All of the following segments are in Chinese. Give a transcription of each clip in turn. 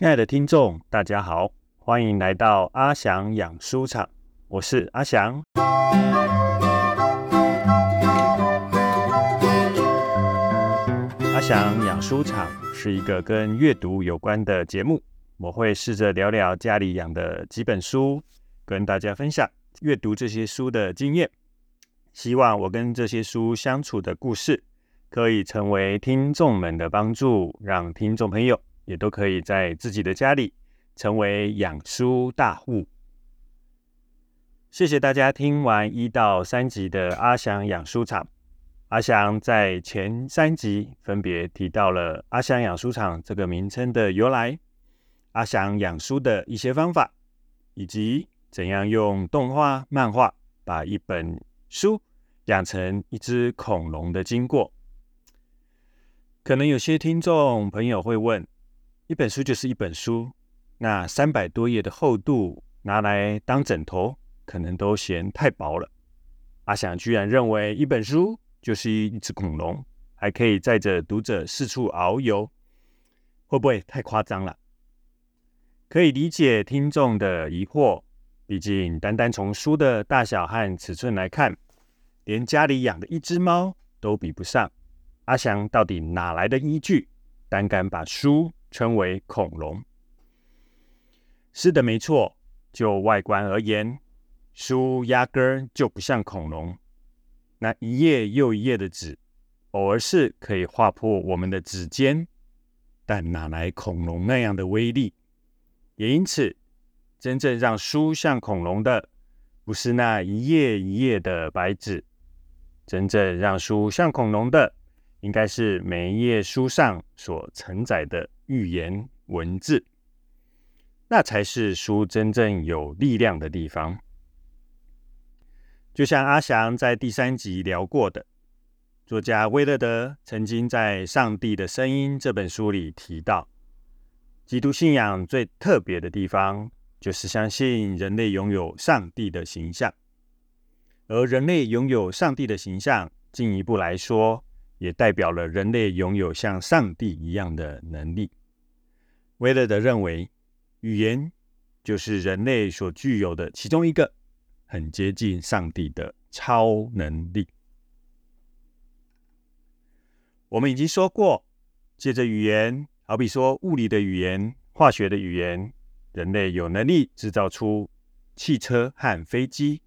亲爱的听众，大家好，欢迎来到阿翔养书场，我是阿翔。阿翔养书场是一个跟阅读有关的节目，我会试着聊聊家里养的几本书，跟大家分享阅读这些书的经验。希望我跟这些书相处的故事，可以成为听众们的帮助，让听众朋友。也都可以在自己的家里成为养书大户。谢谢大家听完一到三集的阿翔养书场。阿翔在前三集分别提到了阿翔养书场这个名称的由来，阿翔养书的一些方法，以及怎样用动画、漫画把一本书养成一只恐龙的经过。可能有些听众朋友会问。一本书就是一本书，那三百多页的厚度拿来当枕头，可能都嫌太薄了。阿翔居然认为一本书就是一只恐龙，还可以载着读者四处遨游，会不会太夸张了？可以理解听众的疑惑，毕竟单单从书的大小和尺寸来看，连家里养的一只猫都比不上。阿翔到底哪来的依据，胆敢把书？称为恐龙，是的，没错。就外观而言，书压根儿就不像恐龙。那一页又一页的纸，偶尔是可以划破我们的指尖，但哪来恐龙那样的威力？也因此，真正让书像恐龙的，不是那一页一页的白纸，真正让书像恐龙的，应该是每一页书上所承载的。预言文字，那才是书真正有力量的地方。就像阿翔在第三集聊过的，作家威勒德曾经在《上帝的声音》这本书里提到，基督信仰最特别的地方，就是相信人类拥有上帝的形象，而人类拥有上帝的形象，进一步来说，也代表了人类拥有像上帝一样的能力。威勒德认为，语言就是人类所具有的其中一个很接近上帝的超能力。我们已经说过，借着语言，好比说物理的语言、化学的语言，人类有能力制造出汽车和飞机，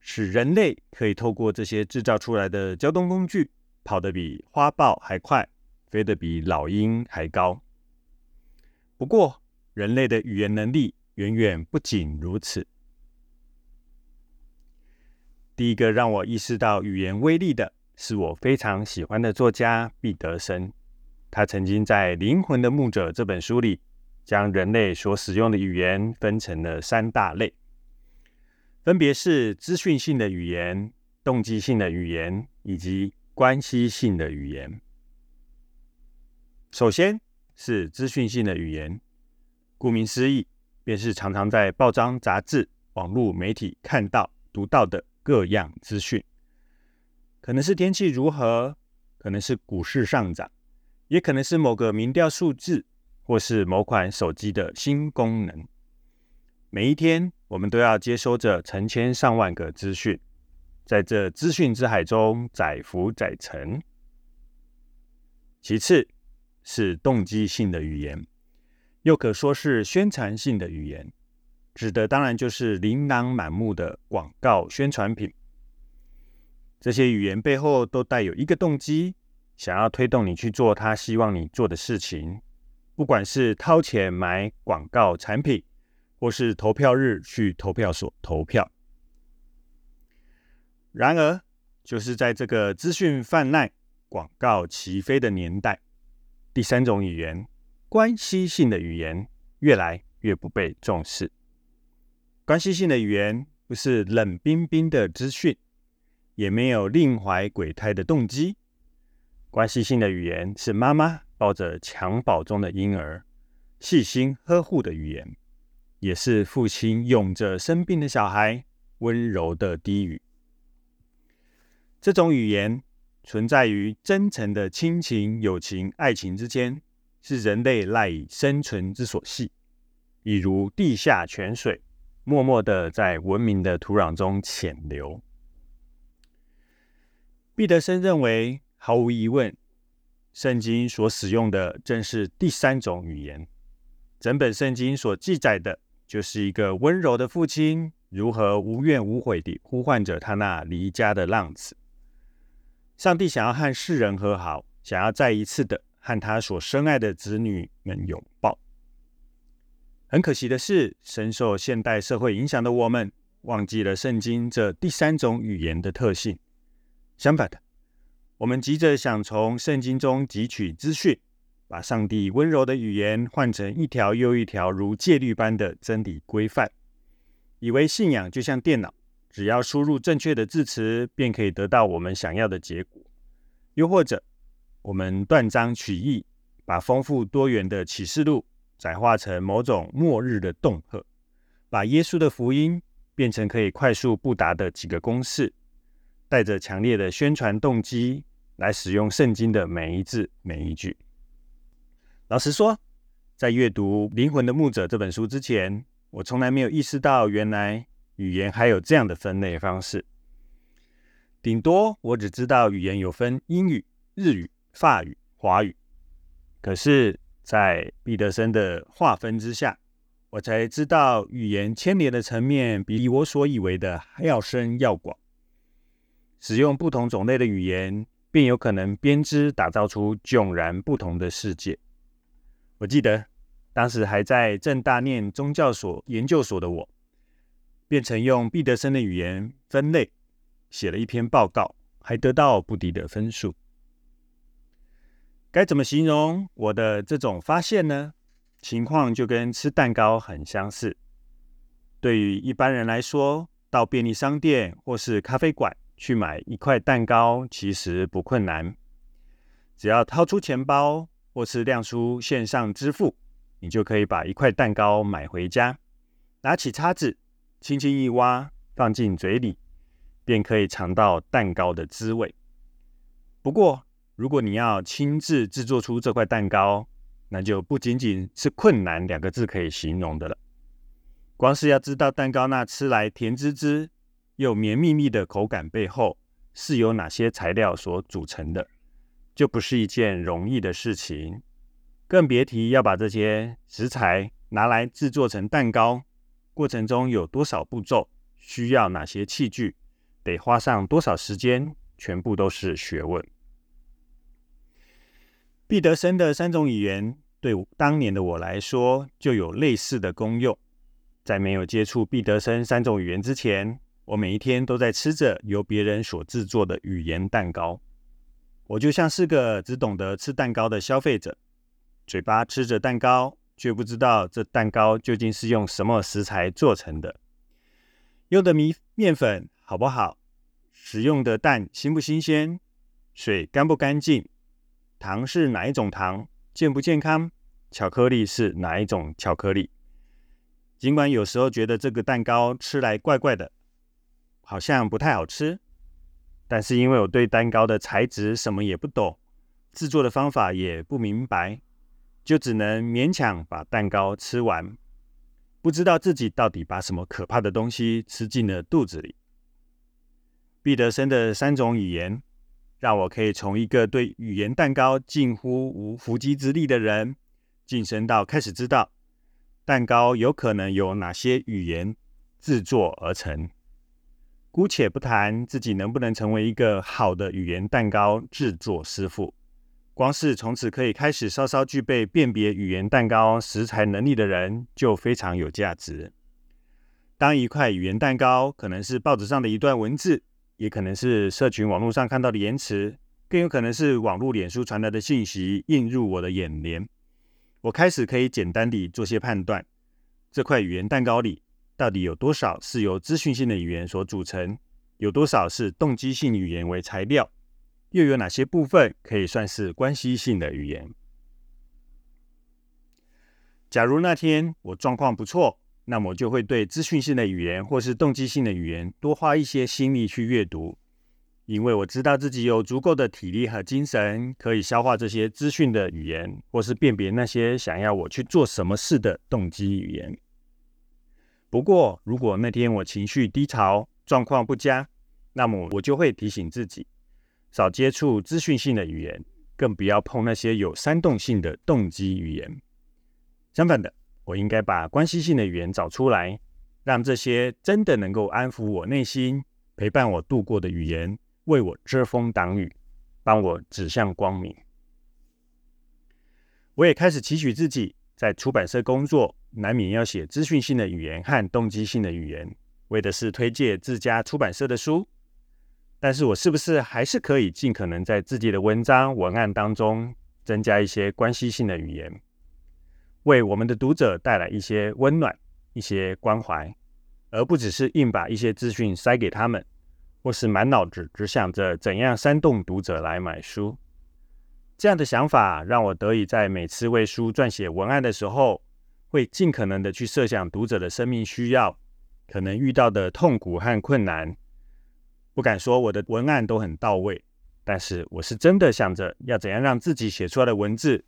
使人类可以透过这些制造出来的交通工具，跑得比花豹还快，飞得比老鹰还高。不过，人类的语言能力远远不仅如此。第一个让我意识到语言威力的，是我非常喜欢的作家毕德森。他曾经在《灵魂的牧者》这本书里，将人类所使用的语言分成了三大类，分别是资讯性的语言、动机性的语言以及关系性的语言。首先，是资讯性的语言，顾名思义，便是常常在报章、杂志、网络媒体看到、读到的各样资讯。可能是天气如何，可能是股市上涨，也可能是某个民调数字，或是某款手机的新功能。每一天，我们都要接收着成千上万个资讯，在这资讯之海中载浮载沉。其次，是动机性的语言，又可说是宣传性的语言，指的当然就是琳琅满目的广告宣传品。这些语言背后都带有一个动机，想要推动你去做他希望你做的事情，不管是掏钱买广告产品，或是投票日去投票所投票。然而，就是在这个资讯泛滥、广告齐飞的年代。第三种语言，关系性的语言越来越不被重视。关系性的语言不是冷冰冰的资讯，也没有另怀鬼胎的动机。关系性的语言是妈妈抱着襁褓中的婴儿，细心呵护的语言，也是父亲拥着生病的小孩，温柔的低语。这种语言。存在于真诚的亲情、友情、爱情之间，是人类赖以生存之所系，比如地下泉水，默默的在文明的土壤中潜流。毕德生认为，毫无疑问，圣经所使用的正是第三种语言。整本圣经所记载的，就是一个温柔的父亲如何无怨无悔地呼唤着他那离家的浪子。上帝想要和世人和好，想要再一次的和他所深爱的子女们拥抱。很可惜的是，深受现代社会影响的我们，忘记了圣经这第三种语言的特性。相反的，我们急着想从圣经中汲取资讯，把上帝温柔的语言换成一条又一条如戒律般的真理规范，以为信仰就像电脑。只要输入正确的字词，便可以得到我们想要的结果。又或者，我们断章取义，把丰富多元的启示录窄化成某种末日的恫吓，把耶稣的福音变成可以快速布达的几个公式，带着强烈的宣传动机来使用圣经的每一字每一句。老实说，在阅读《灵魂的牧者》这本书之前，我从来没有意识到，原来。语言还有这样的分类方式，顶多我只知道语言有分英语、日语、法语、华语。可是，在毕德生的划分之下，我才知道语言牵连的层面比我所以为的还要深要广。使用不同种类的语言，便有可能编织打造出迥然不同的世界。我记得当时还在正大念宗教所研究所的我。变成用毕德生的语言分类写了一篇报告，还得到不低的分数。该怎么形容我的这种发现呢？情况就跟吃蛋糕很相似。对于一般人来说，到便利商店或是咖啡馆去买一块蛋糕，其实不困难。只要掏出钱包或是亮出线上支付，你就可以把一块蛋糕买回家，拿起叉子。轻轻一挖，放进嘴里，便可以尝到蛋糕的滋味。不过，如果你要亲自制作出这块蛋糕，那就不仅仅是困难两个字可以形容的了。光是要知道蛋糕那吃来甜滋滋又绵密密的口感背后是由哪些材料所组成的，就不是一件容易的事情。更别提要把这些食材拿来制作成蛋糕。过程中有多少步骤，需要哪些器具，得花上多少时间，全部都是学问。毕德生的三种语言对当年的我来说就有类似的功用。在没有接触毕德生三种语言之前，我每一天都在吃着由别人所制作的语言蛋糕。我就像是个只懂得吃蛋糕的消费者，嘴巴吃着蛋糕。却不知道这蛋糕究竟是用什么食材做成的，用的米面粉好不好，使用的蛋新不新鲜，水干不干净，糖是哪一种糖，健不健康，巧克力是哪一种巧克力。尽管有时候觉得这个蛋糕吃来怪怪的，好像不太好吃，但是因为我对蛋糕的材质什么也不懂，制作的方法也不明白。就只能勉强把蛋糕吃完，不知道自己到底把什么可怕的东西吃进了肚子里。毕德生的三种语言，让我可以从一个对语言蛋糕近乎无伏击之力的人，晋升到开始知道蛋糕有可能有哪些语言制作而成。姑且不谈自己能不能成为一个好的语言蛋糕制作师傅。光是从此可以开始稍稍具备辨别语言蛋糕食材能力的人，就非常有价值。当一块语言蛋糕可能是报纸上的一段文字，也可能是社群网络上看到的言辞，更有可能是网络脸书传来的信息映入我的眼帘。我开始可以简单地做些判断：这块语言蛋糕里到底有多少是由资讯性的语言所组成，有多少是动机性语言为材料。又有哪些部分可以算是关系性的语言？假如那天我状况不错，那么我就会对资讯性的语言或是动机性的语言多花一些心力去阅读，因为我知道自己有足够的体力和精神，可以消化这些资讯的语言，或是辨别那些想要我去做什么事的动机语言。不过，如果那天我情绪低潮、状况不佳，那么我就会提醒自己，少接触资讯性的语言，更不要碰那些有煽动性的动机语言。相反的，我应该把关系性的语言找出来，让这些真的能够安抚我内心、陪伴我度过的语言。为我遮风挡雨，帮我指向光明。我也开始期许自己，在出版社工作，难免要写资讯性的语言和动机性的语言，为的是推荐自家出版社的书。但是我是不是还是可以尽可能在自己的文章文案当中增加一些关系性的语言，为我们的读者带来一些温暖、一些关怀，而不只是硬把一些资讯塞给他们。或是满脑子只想着怎样煽动读者来买书，这样的想法让我得以在每次为书撰写文案的时候，会尽可能的去设想读者的生命需要，可能遇到的痛苦和困难。不敢说我的文案都很到位，但是我是真的想着要怎样让自己写出来的文字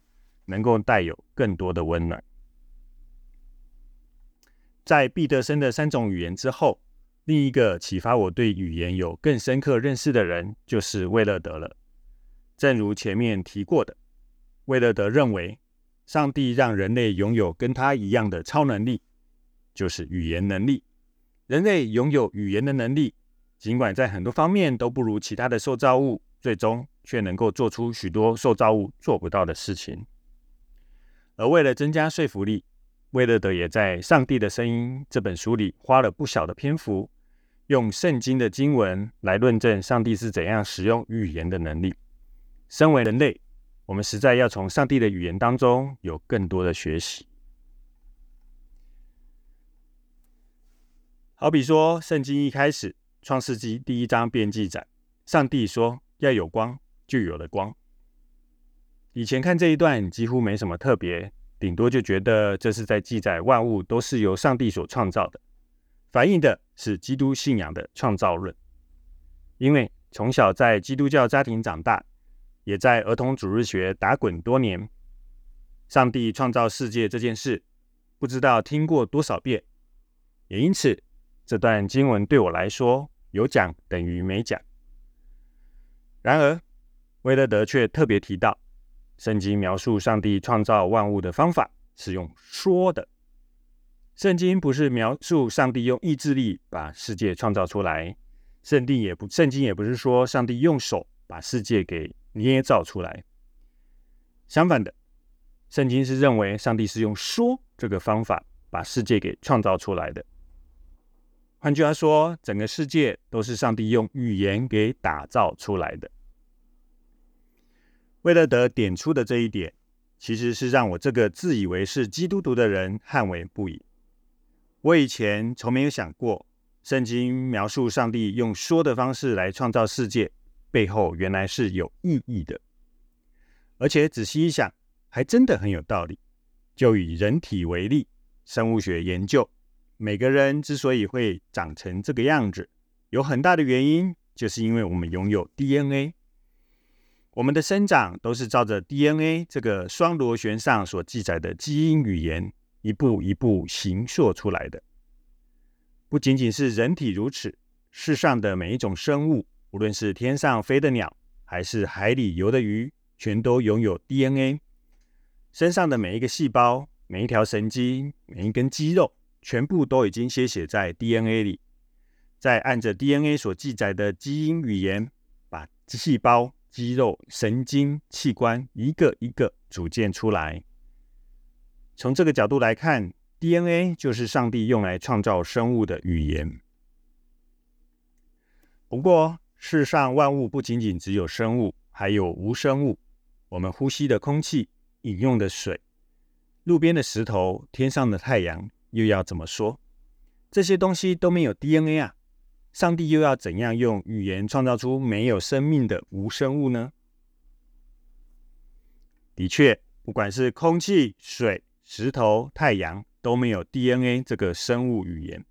能够带有更多的温暖。在毕德生的三种语言之后。另一个启发我对语言有更深刻认识的人，就是魏勒德了。正如前面提过的，魏勒德认为，上帝让人类拥有跟他一样的超能力，就是语言能力。人类拥有语言的能力，尽管在很多方面都不如其他的受造物，最终却能够做出许多受造物做不到的事情。而为了增加说服力，魏勒德也在《上帝的声音》这本书里花了不小的篇幅。用圣经的经文来论证上帝是怎样使用语言的能力。身为人类，我们实在要从上帝的语言当中有更多的学习。好比说，圣经一开始，创世纪第一章便记载，上帝说要有光，就有了光。以前看这一段几乎没什么特别，顶多就觉得这是在记载万物都是由上帝所创造的。反映的是基督信仰的创造论，因为从小在基督教家庭长大，也在儿童主日学打滚多年，上帝创造世界这件事，不知道听过多少遍，也因此这段经文对我来说有讲等于没讲。然而，威勒德却特别提到，圣经描述上帝创造万物的方法是用说的。圣经不是描述上帝用意志力把世界创造出来，圣地也不，圣经也不是说上帝用手把世界给捏造出来。相反的，圣经是认为上帝是用说这个方法把世界给创造出来的。换句话说，整个世界都是上帝用语言给打造出来的。为了得点出的这一点，其实是让我这个自以为是基督徒的人捍卫不已。我以前从没有想过，圣经描述上帝用说的方式来创造世界，背后原来是有意义的。而且仔细一想，还真的很有道理。就以人体为例，生物学研究，每个人之所以会长成这个样子，有很大的原因，就是因为我们拥有 DNA。我们的生长都是照着 DNA 这个双螺旋上所记载的基因语言。一步一步形塑出来的，不仅仅是人体如此，世上的每一种生物，无论是天上飞的鸟，还是海里游的鱼，全都拥有 DNA。身上的每一个细胞、每一条神经、每一根肌肉，全部都已经写写在 DNA 里，再按着 DNA 所记载的基因语言，把细胞、肌肉、神经、器官一个一个组建出来。从这个角度来看，DNA 就是上帝用来创造生物的语言。不过，世上万物不仅仅只有生物，还有无生物。我们呼吸的空气、饮用的水、路边的石头、天上的太阳，又要怎么说？这些东西都没有 DNA 啊！上帝又要怎样用语言创造出没有生命的无生物呢？的确，不管是空气、水。石头、太阳都没有 DNA 这个生物语言。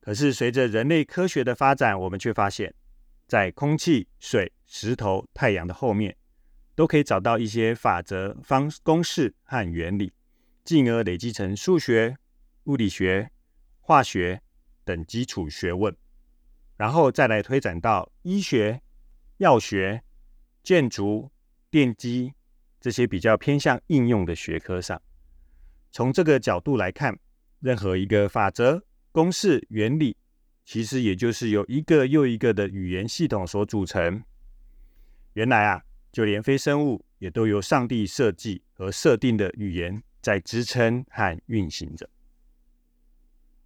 可是随着人类科学的发展，我们却发现在空气、水、石头、太阳的后面，都可以找到一些法则、方公式和原理，进而累积成数学、物理学、化学等基础学问，然后再来推展到医学、药学、建筑、电机这些比较偏向应用的学科上。从这个角度来看，任何一个法则、公式、原理。其实也就是由一个又一个的语言系统所组成。原来啊，就连非生物也都由上帝设计和设定的语言在支撑和运行着。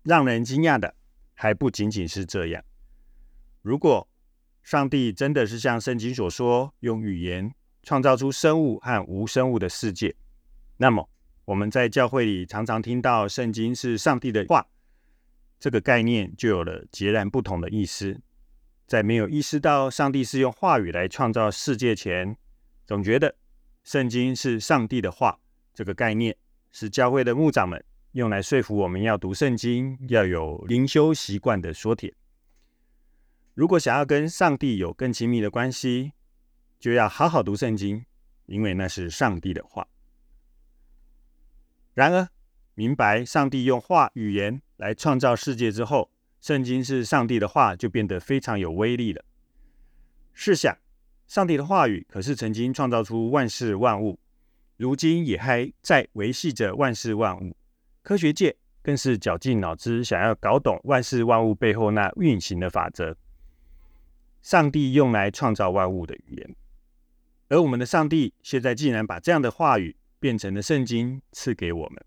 让人惊讶的还不仅仅是这样。如果上帝真的是像圣经所说，用语言创造出生物和无生物的世界，那么我们在教会里常常听到圣经是上帝的话。这个概念就有了截然不同的意思。在没有意识到上帝是用话语来创造世界前，总觉得圣经是上帝的话。这个概念是教会的牧长们用来说服我们要读圣经、要有灵修习惯的说帖。如果想要跟上帝有更亲密的关系，就要好好读圣经，因为那是上帝的话。然而，明白上帝用话语言来创造世界之后，圣经是上帝的话，就变得非常有威力了。试想，上帝的话语可是曾经创造出万事万物，如今也还在维系着万事万物。科学界更是绞尽脑汁想要搞懂万事万物背后那运行的法则。上帝用来创造万物的语言，而我们的上帝现在竟然把这样的话语变成了圣经，赐给我们。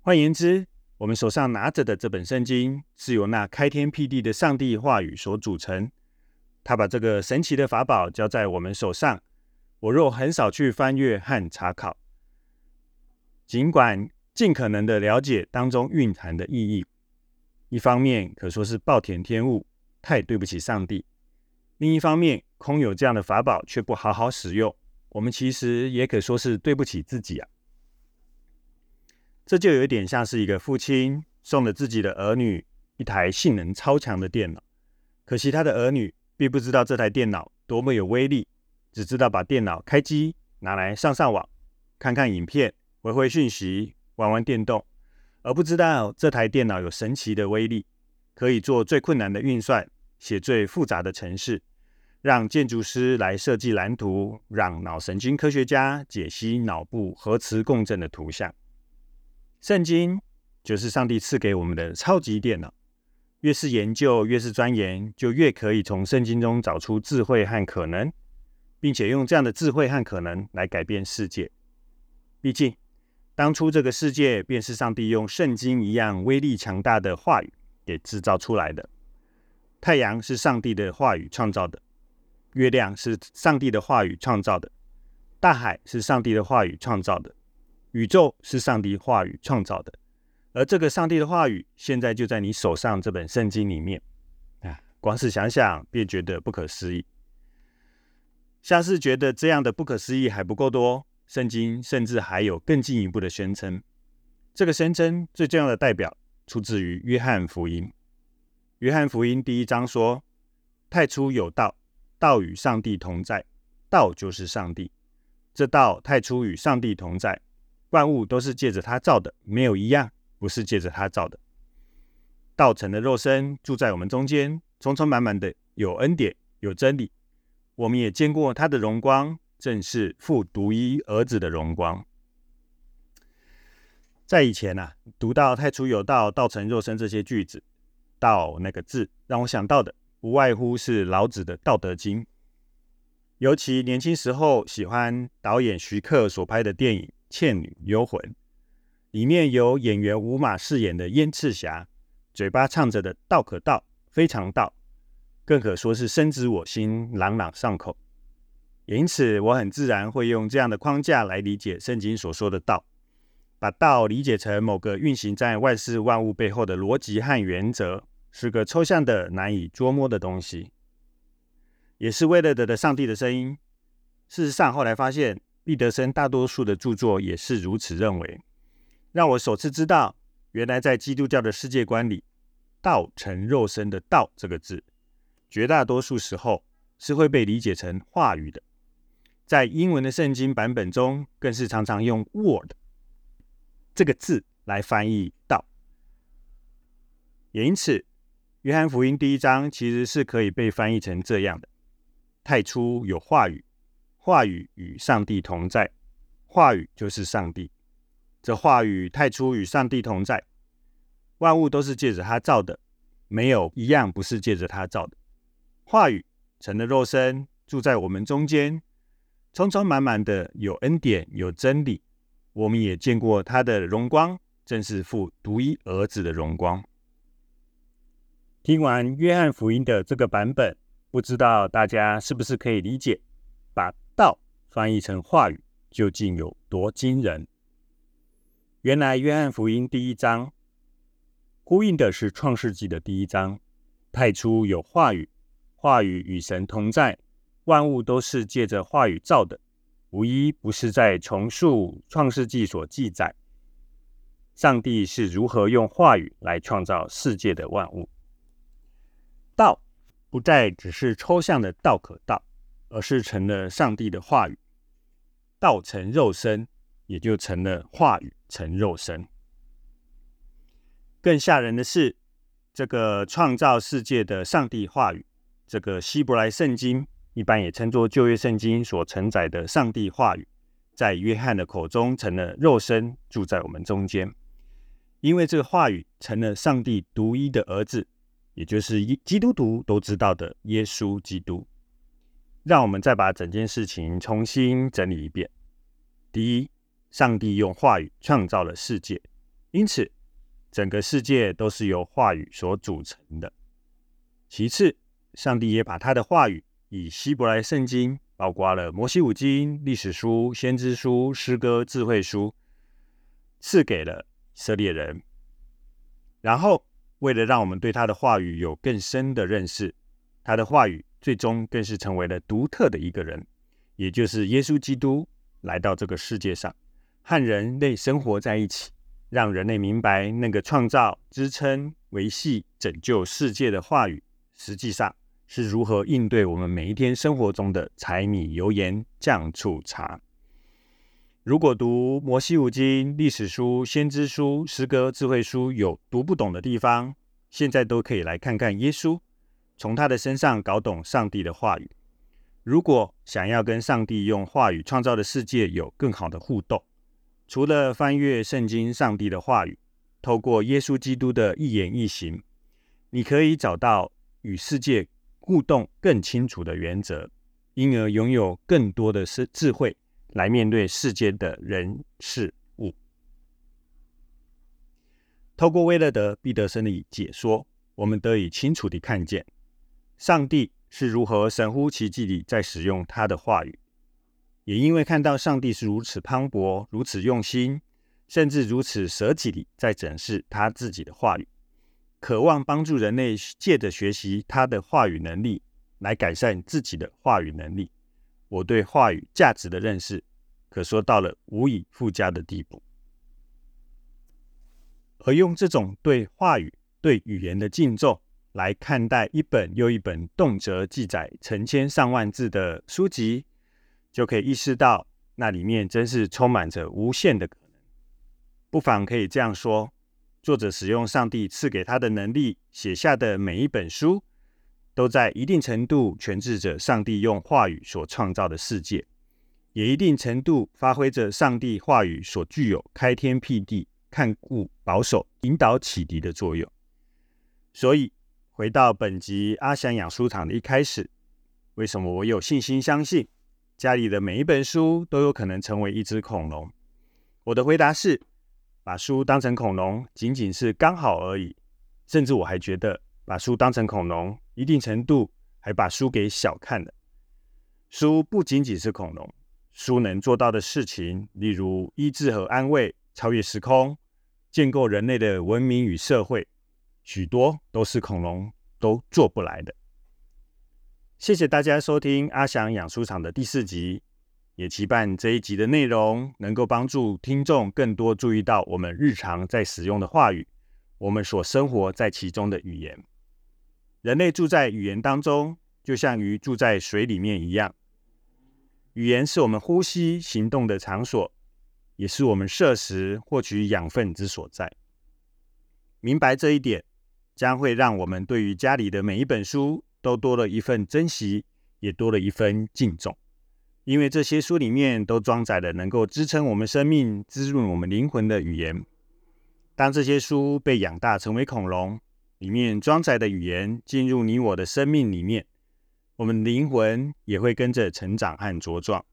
换言之，我们手上拿着的这本圣经是由那开天辟地的上帝话语所组成。他把这个神奇的法宝交在我们手上。我若很少去翻阅和查考，尽管尽可能的了解当中蕴含的意义，一方面可说是暴殄天物，太对不起上帝；另一方面，空有这样的法宝却不好好使用，我们其实也可说是对不起自己啊。这就有点像是一个父亲送了自己的儿女一台性能超强的电脑，可惜他的儿女并不知道这台电脑多么有威力，只知道把电脑开机拿来上上网、看看影片、回回讯息、玩玩电动，而不知道这台电脑有神奇的威力，可以做最困难的运算、写最复杂的程式，让建筑师来设计蓝图，让脑神经科学家解析脑部核磁共振的图像。圣经就是上帝赐给我们的超级电脑，越是研究，越是钻研，就越可以从圣经中找出智慧和可能，并且用这样的智慧和可能来改变世界。毕竟，当初这个世界便是上帝用圣经一样威力强大的话语给制造出来的。太阳是上帝的话语创造的，月亮是上帝的话语创造的，大海是上帝的话语创造的。宇宙是上帝话语创造的，而这个上帝的话语现在就在你手上这本圣经里面啊！光是想想便觉得不可思议。像是觉得这样的不可思议还不够多，圣经甚至还有更进一步的宣称。这个宣称最重要的代表出自于约翰福音。约翰福音第一章说：“太初有道，道与上帝同在，道就是上帝。这道太初与上帝同在。”万物都是借着他造的，没有一样不是借着他造的。道成的肉身住在我们中间，充充满满的有恩典有真理。我们也见过他的荣光，正是父独一儿子的荣光。在以前呐，读到太初有道，道成肉身这些句子，道那个字让我想到的，不外乎是老子的《道德经》。尤其年轻时候喜欢导演徐克所拍的电影。《倩女幽魂》里面有演员吴马饰演的燕赤霞，嘴巴唱着的“道可道，非常道”，更可说是深植我心，朗朗上口。因此，我很自然会用这样的框架来理解圣经所说的道，把道理解成某个运行在万事万物背后的逻辑和原则，是个抽象的、难以捉摸的东西，也是为了得的上帝的声音。事实上，后来发现。毕德生大多数的著作也是如此认为，让我首次知道，原来在基督教的世界观里，“道成肉身”的“道”这个字，绝大多数时候是会被理解成话语的。在英文的圣经版本中，更是常常用 “word” 这个字来翻译道。也因此，约翰福音第一章其实是可以被翻译成这样的：太初有话语，话语与上帝同在，话语就是上帝。这话语太初与上帝同在，万物都是借着他造的，没有一样不是借着他造的。话语成了肉身，住在我们中间。充充满满的有恩典有真理，我们也见过他的荣光，正是父独一儿子的荣光。听完约翰福音的这个版本，不知道大家是不是可以理解，把道翻译成话语究竟有多惊人？原来约翰福音第一章呼应的是创世纪的第一章，太初有话语，话语与神同在。万物都是借着话语造的，无一不是在重述创世纪所记载，上帝是如何用话语来创造世界的万物。道不再只是抽象的道可道，而是成了上帝的话语。道成肉身，也就成了话语成肉身。更吓人的是，这个创造世界的上帝话语，这个希伯来圣经。一般也称作旧约圣经所承载的上帝话语，在约翰的口中成了肉身，住在我们中间。因为这个话语成了上帝独一的儿子，也就是基督徒都知道的耶稣基督。让我们再把整件事情重新整理一遍：第一，上帝用话语创造了世界，因此整个世界都是由话语所组成的；其次，上帝也把他的话语。以希伯来圣经包括了摩西五经、历史书、先知书、诗歌、智慧书，赐给了以色列人。然后，为了让我们对他的话语有更深的认识，他的话语最终更是成为了独特的一个人，也就是耶稣基督来到这个世界上，和人类生活在一起，让人类明白那个创造、支撑、维系、拯救世界的话语，实际上。是如何应对我们每一天生活中的柴米油盐酱醋茶？如果读摩西五经、历史书、先知书、诗歌、智慧书有读不懂的地方，现在都可以来看看耶稣，从他的身上搞懂上帝的话语。如果想要跟上帝用话语创造的世界有更好的互动，除了翻阅圣经上帝的话语，透过耶稣基督的一言一行，你可以找到与世界。互动更清楚的原则，因而拥有更多的是智慧来面对世间的人事物。透过威勒德·毕德森的解说，我们得以清楚地看见上帝是如何神乎其技地在使用他的话语。也因为看到上帝是如此磅礴、如此用心，甚至如此舍己地在展示他自己的话语。渴望帮助人类借着学习他的话语能力来改善自己的话语能力，我对话语价值的认识可说到了无以复加的地步。而用这种对话语、对语言的敬重来看待一本又一本动辄记载成千上万字的书籍，就可以意识到那里面真是充满着无限的可能。不妨可以这样说。作者使用上帝赐给他的能力写下的每一本书，都在一定程度诠释着上帝用话语所创造的世界，也一定程度发挥着上帝话语所具有开天辟地、看顾保守、引导启迪的作用。所以，回到本集阿翔养书场的一开始，为什么我有信心相信家里的每一本书都有可能成为一只恐龙？我的回答是。把书当成恐龙，仅仅是刚好而已。甚至我还觉得，把书当成恐龙，一定程度还把书给小看了。书不仅仅是恐龙，书能做到的事情，例如医治和安慰、超越时空、建构人类的文明与社会，许多都是恐龙都做不来的。谢谢大家收听阿翔养书场的第四集。也期盼这一集的内容能够帮助听众更多注意到我们日常在使用的话语，我们所生活在其中的语言。人类住在语言当中，就像鱼住在水里面一样。语言是我们呼吸、行动的场所，也是我们摄食、获取养分之所在。明白这一点，将会让我们对于家里的每一本书都多了一份珍惜，也多了一份敬重。因为这些书里面都装载了能够支撑我们生命、滋润我们灵魂的语言。当这些书被养大成为恐龙，里面装载的语言进入你我的生命里面。我们灵魂也会跟着成长和茁壮。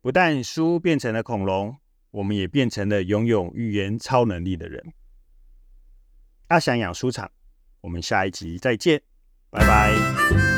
不但书变成了恐龙，我们也变成了拥有语言超能力的人。阿翔养书场，我们下一集再见，拜拜。